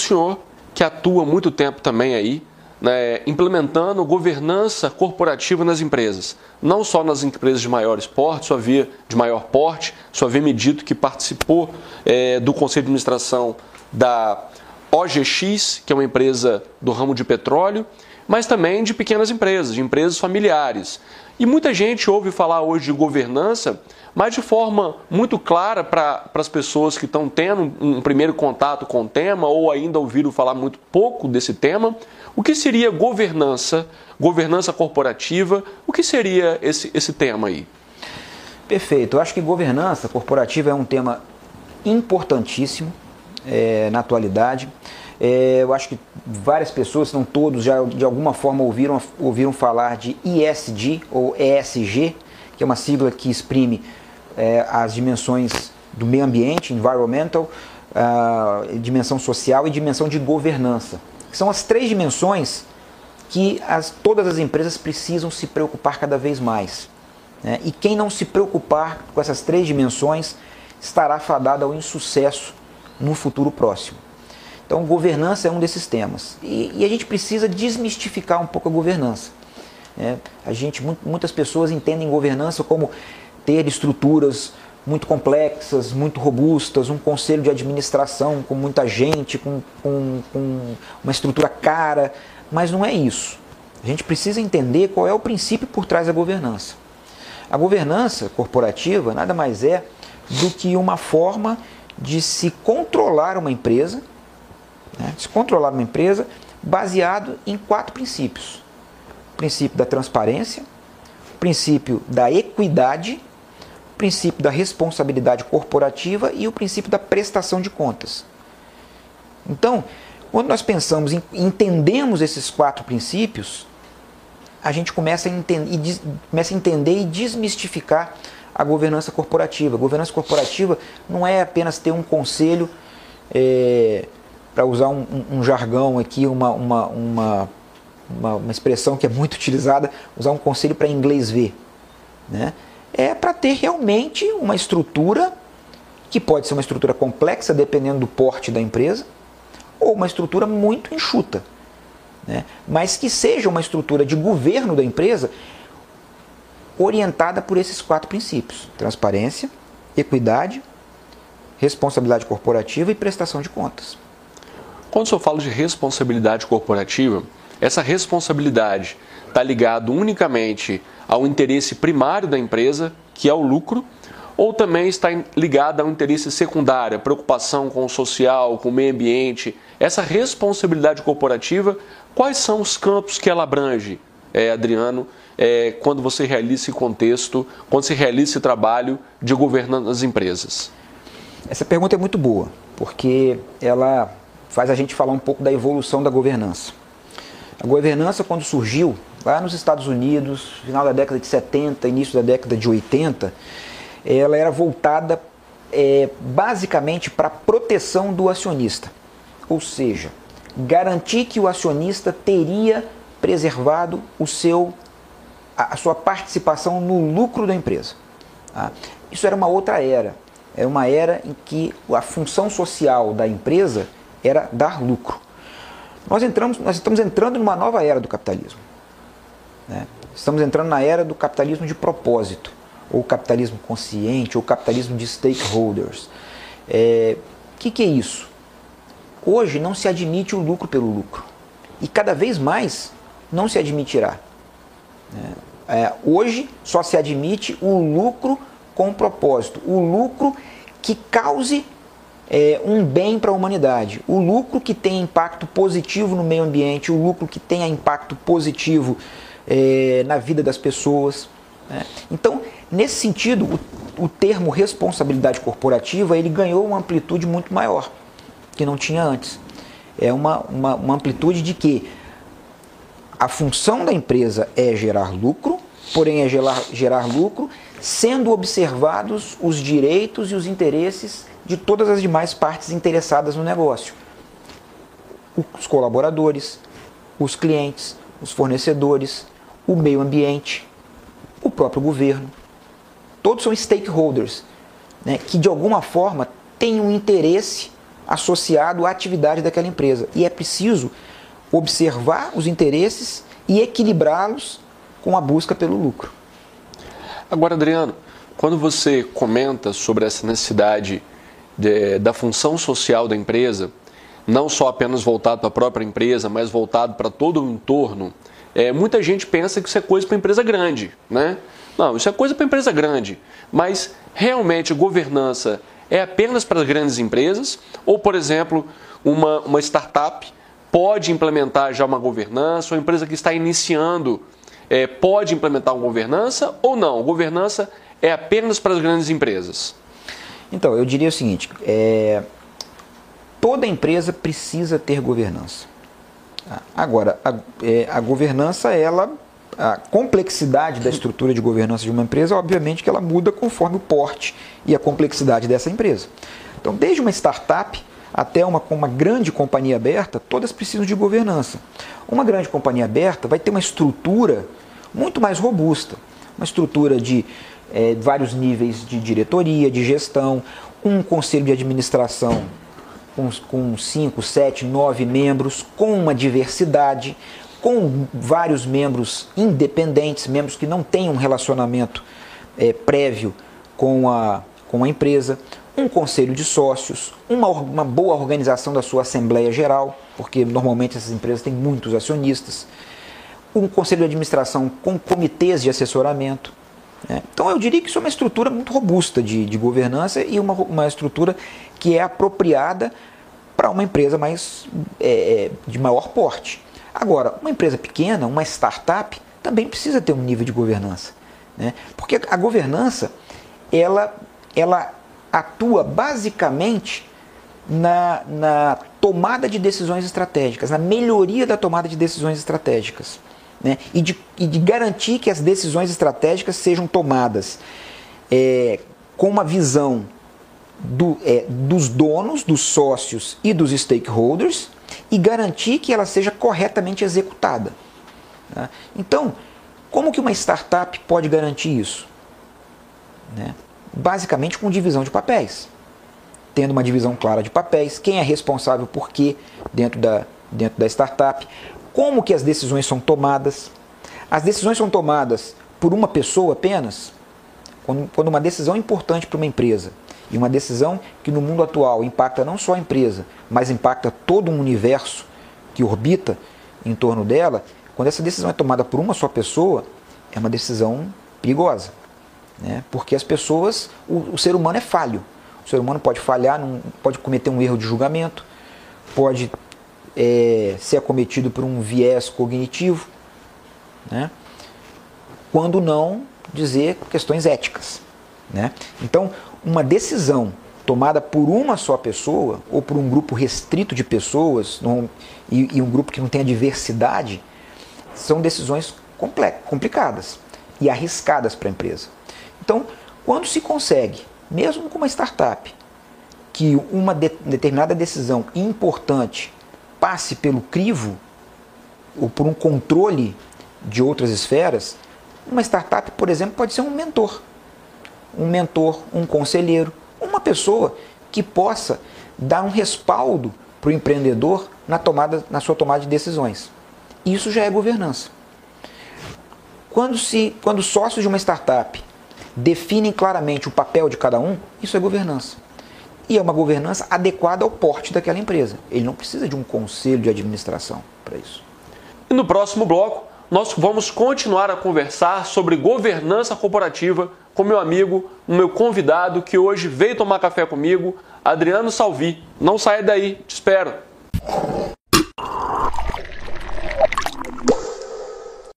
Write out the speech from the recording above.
senhor, que atua muito tempo também aí, né, implementando governança corporativa nas empresas. Não só nas empresas de maiores porte, sua via de maior porte, sua via medito que participou é, do Conselho de Administração da OGX, que é uma empresa do ramo de petróleo, mas também de pequenas empresas, de empresas familiares. E muita gente ouve falar hoje de governança, mas de forma muito clara para as pessoas que estão tendo um primeiro contato com o tema ou ainda ouviram falar muito pouco desse tema. O que seria governança, governança corporativa? O que seria esse, esse tema aí? Perfeito. Eu acho que governança corporativa é um tema importantíssimo é, na atualidade. É, eu acho que várias pessoas, se não todos, já de alguma forma ouviram, ouviram falar de ISD ou ESG, que é uma sigla que exprime é, as dimensões do meio ambiente, environmental, uh, dimensão social e dimensão de governança. São as três dimensões que as, todas as empresas precisam se preocupar cada vez mais. Né? E quem não se preocupar com essas três dimensões estará fadado ao insucesso no futuro próximo. Então, governança é um desses temas. E, e a gente precisa desmistificar um pouco a governança. Né? A gente, muitas pessoas entendem governança como ter estruturas muito complexas, muito robustas, um conselho de administração com muita gente, com, com, com uma estrutura cara, mas não é isso. A gente precisa entender qual é o princípio por trás da governança. A governança corporativa nada mais é do que uma forma de se controlar uma empresa, né, se controlar uma empresa baseado em quatro princípios: o princípio da transparência, o princípio da equidade, o princípio da responsabilidade corporativa e o princípio da prestação de contas. Então, quando nós pensamos em entendemos esses quatro princípios, a gente começa a, entender, começa a entender e desmistificar a governança corporativa. A governança corporativa não é apenas ter um conselho, é, para usar um, um, um, jargão aqui, uma, uma, uma, uma, expressão que é muito utilizada, usar um conselho para inglês ver. Né? É para ter realmente uma estrutura que pode ser uma estrutura complexa, dependendo do porte da empresa, ou uma estrutura muito enxuta. Né? Mas que seja uma estrutura de governo da empresa orientada por esses quatro princípios: transparência, equidade, responsabilidade corporativa e prestação de contas. Quando o senhor fala de responsabilidade corporativa, essa responsabilidade está ligada unicamente ao interesse primário da empresa, que é o lucro, ou também está ligada ao interesse secundário, preocupação com o social, com o meio ambiente. Essa responsabilidade corporativa, quais são os campos que ela abrange, é, Adriano, é, quando você realiza esse contexto, quando se realiza esse trabalho de governança das empresas? Essa pergunta é muito boa, porque ela faz a gente falar um pouco da evolução da governança. A governança, quando surgiu lá nos Estados Unidos, final da década de 70, início da década de 80, ela era voltada é, basicamente para a proteção do acionista. Ou seja, garantir que o acionista teria preservado o seu a, sua participação no lucro da empresa. Tá? Isso era uma outra era. Era uma era em que a função social da empresa era dar lucro. Nós, entramos, nós estamos entrando numa nova era do capitalismo. Né? Estamos entrando na era do capitalismo de propósito, ou capitalismo consciente, ou capitalismo de stakeholders. O é, que, que é isso? Hoje não se admite o lucro pelo lucro. E cada vez mais não se admitirá. Né? É, hoje só se admite o lucro com propósito, o lucro que cause é, um bem para a humanidade, o lucro que tenha impacto positivo no meio ambiente, o lucro que tenha impacto positivo é, na vida das pessoas. Né? Então, nesse sentido, o, o termo responsabilidade corporativa ele ganhou uma amplitude muito maior que não tinha antes. É uma, uma, uma amplitude de que a função da empresa é gerar lucro, porém é gerar, gerar lucro, sendo observados os direitos e os interesses de todas as demais partes interessadas no negócio. Os colaboradores, os clientes, os fornecedores, o meio ambiente, o próprio governo. Todos são stakeholders, né, que de alguma forma têm um interesse associado à atividade daquela empresa. E é preciso observar os interesses e equilibrá-los com a busca pelo lucro. Agora, Adriano, quando você comenta sobre essa necessidade de, da função social da empresa, não só apenas voltado para a própria empresa, mas voltado para todo o entorno, é, muita gente pensa que isso é coisa para empresa grande, né? Não, isso é coisa para empresa grande. Mas realmente governança é apenas para as grandes empresas? Ou, por exemplo, uma, uma startup pode implementar já uma governança, uma empresa que está iniciando é, pode implementar uma governança ou não? Governança é apenas para as grandes empresas? Então, eu diria o seguinte: é, toda empresa precisa ter governança. Agora, a, é, a governança, ela a complexidade da estrutura de governança de uma empresa, obviamente que ela muda conforme o porte e a complexidade dessa empresa. Então, desde uma startup até uma, uma grande companhia aberta, todas precisam de governança. Uma grande companhia aberta vai ter uma estrutura muito mais robusta, uma estrutura de é, vários níveis de diretoria, de gestão, um conselho de administração com 5, 7, 9 membros, com uma diversidade, com vários membros independentes, membros que não têm um relacionamento é, prévio com a, com a empresa, um conselho de sócios, uma, uma boa organização da sua Assembleia Geral, porque normalmente essas empresas têm muitos acionistas, um conselho de administração com comitês de assessoramento. Né? Então eu diria que isso é uma estrutura muito robusta de, de governança e uma, uma estrutura que é apropriada para uma empresa mais é, é, de maior porte. Agora, uma empresa pequena, uma startup, também precisa ter um nível de governança. Né? Porque a governança ela, ela atua basicamente na, na tomada de decisões estratégicas, na melhoria da tomada de decisões estratégicas. Né? E, de, e de garantir que as decisões estratégicas sejam tomadas é, com uma visão do, é, dos donos, dos sócios e dos stakeholders e garantir que ela seja corretamente executada. Né? Então, como que uma startup pode garantir isso? Né? Basicamente com divisão de papéis. Tendo uma divisão clara de papéis, quem é responsável por quê dentro da, dentro da startup, como que as decisões são tomadas. As decisões são tomadas por uma pessoa apenas? Quando, quando uma decisão é importante para uma empresa e uma decisão que no mundo atual impacta não só a empresa, mas impacta todo um universo que orbita em torno dela, quando essa decisão é tomada por uma só pessoa, é uma decisão perigosa. Né? Porque as pessoas, o, o ser humano é falho. O ser humano pode falhar, não, pode cometer um erro de julgamento, pode é, ser acometido por um viés cognitivo, né? quando não dizer questões éticas. Né? Então, uma decisão tomada por uma só pessoa ou por um grupo restrito de pessoas não, e, e, um grupo que não tenha diversidade são decisões complicadas e arriscadas para a empresa. Então, quando se consegue, mesmo com uma startup, que uma de, determinada decisão importante passe pelo crivo ou por um controle de outras esferas, uma startup, por exemplo, pode ser um mentor um mentor, um conselheiro, uma pessoa que possa dar um respaldo para o empreendedor na, tomada, na sua tomada de decisões. Isso já é governança. Quando, se, quando sócios de uma startup definem claramente o papel de cada um, isso é governança. E é uma governança adequada ao porte daquela empresa. Ele não precisa de um conselho de administração para isso. E no próximo bloco, nós vamos continuar a conversar sobre governança corporativa com meu amigo, meu convidado que hoje veio tomar café comigo, Adriano Salvi. Não saia daí, te espero.